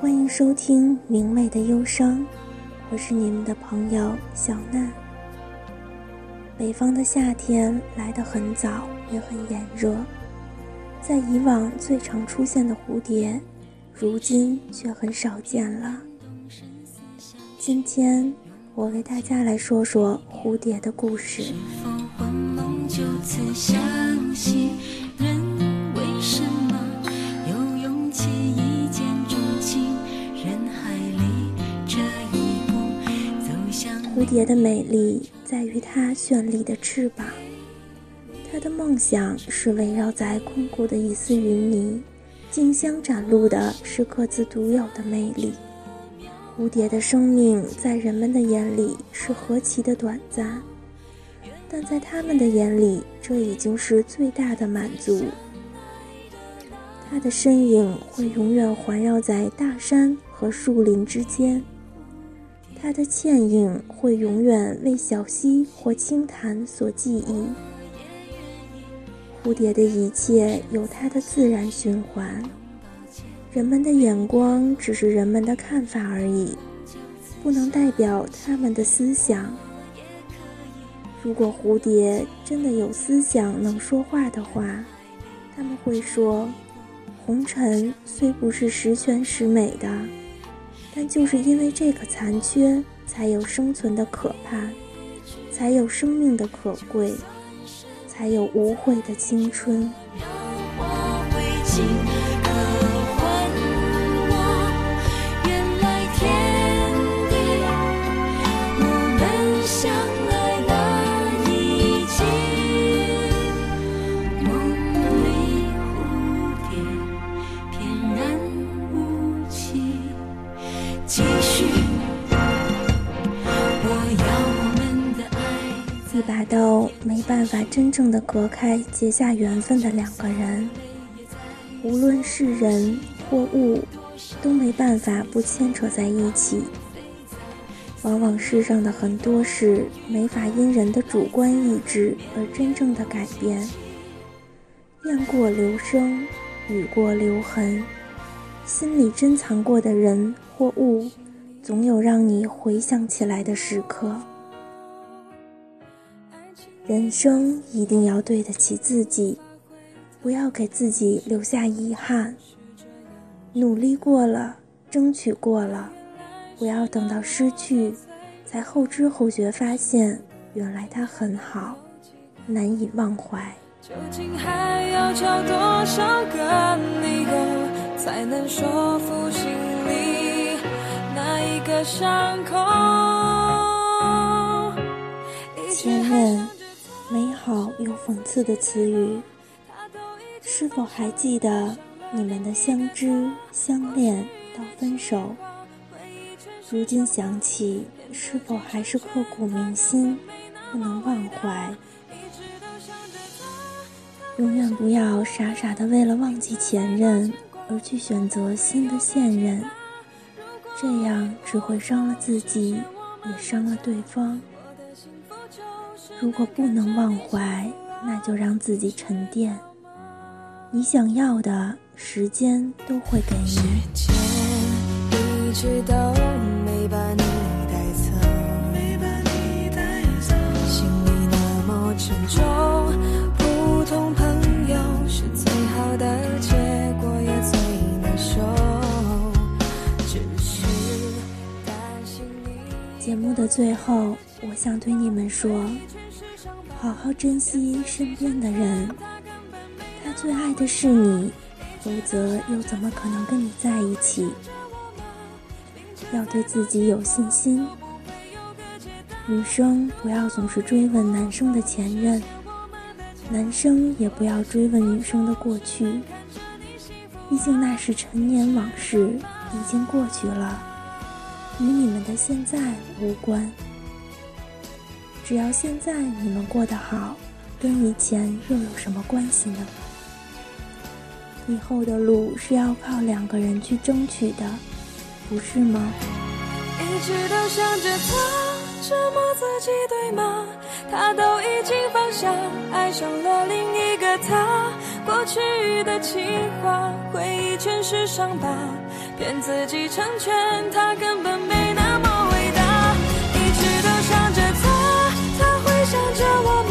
欢迎收听明媚的忧伤，我是你们的朋友小娜。北方的夏天来得很早，也很炎热。在以往最常出现的蝴蝶，如今却很少见了。今天我为大家来说说蝴蝶的故事。蝴蝶的美丽在于它绚丽的翅膀，它的梦想是围绕在空谷的一丝云霓，竞相展露的是各自独有的魅力。蝴蝶的生命在人们的眼里是何其的短暂，但在他们的眼里，这已经是最大的满足。它的身影会永远环绕在大山和树林之间。它的倩影会永远为小溪或清潭所记忆。蝴蝶的一切有它的自然循环，人们的眼光只是人们的看法而已，不能代表他们的思想。如果蝴蝶真的有思想能说话的话，他们会说：红尘虽不是十全十美的。但就是因为这个残缺，才有生存的可怕，才有生命的可贵，才有无悔的青春。达到没办法真正的隔开结下缘分的两个人，无论是人或物，都没办法不牵扯在一起。往往世上的很多事没法因人的主观意志而真正的改变。雁过留声，雨过留痕，心里珍藏过的人或物，总有让你回想起来的时刻。人生一定要对得起自己，不要给自己留下遗憾。努力过了，争取过了，不要等到失去，才后知后觉发现原来他很好，难以忘怀。究竟还要找多少个才能说服心里那一个伤口？前任。讽刺的词语，是否还记得你们的相知相恋到分手？如今想起，是否还是刻骨铭心，不能忘怀？永远不要傻傻的为了忘记前任而去选择新的现任，这样只会伤了自己，也伤了对方。如果不能忘怀，那就让自己沉淀。你想要的时间都会给你。心里那么沉重，普通朋友是最好的结果，也最难受。只是担心你。节目的最后，我想对你们说。好好珍惜身边的人，他最爱的是你，否则又怎么可能跟你在一起？要对自己有信心。女生不要总是追问男生的前任，男生也不要追问女生的过去，毕竟那是陈年往事，已经过去了，与你们的现在无关。只要现在你们过得好，跟以前又有什么关系呢？以后的路是要靠两个人去争取的，不是吗？一直都想着他。折磨自己，对吗？他都已经放下，爱上了另一个他。过去的情话，回忆全是伤疤，骗自己成全他。根本没那么。想着我。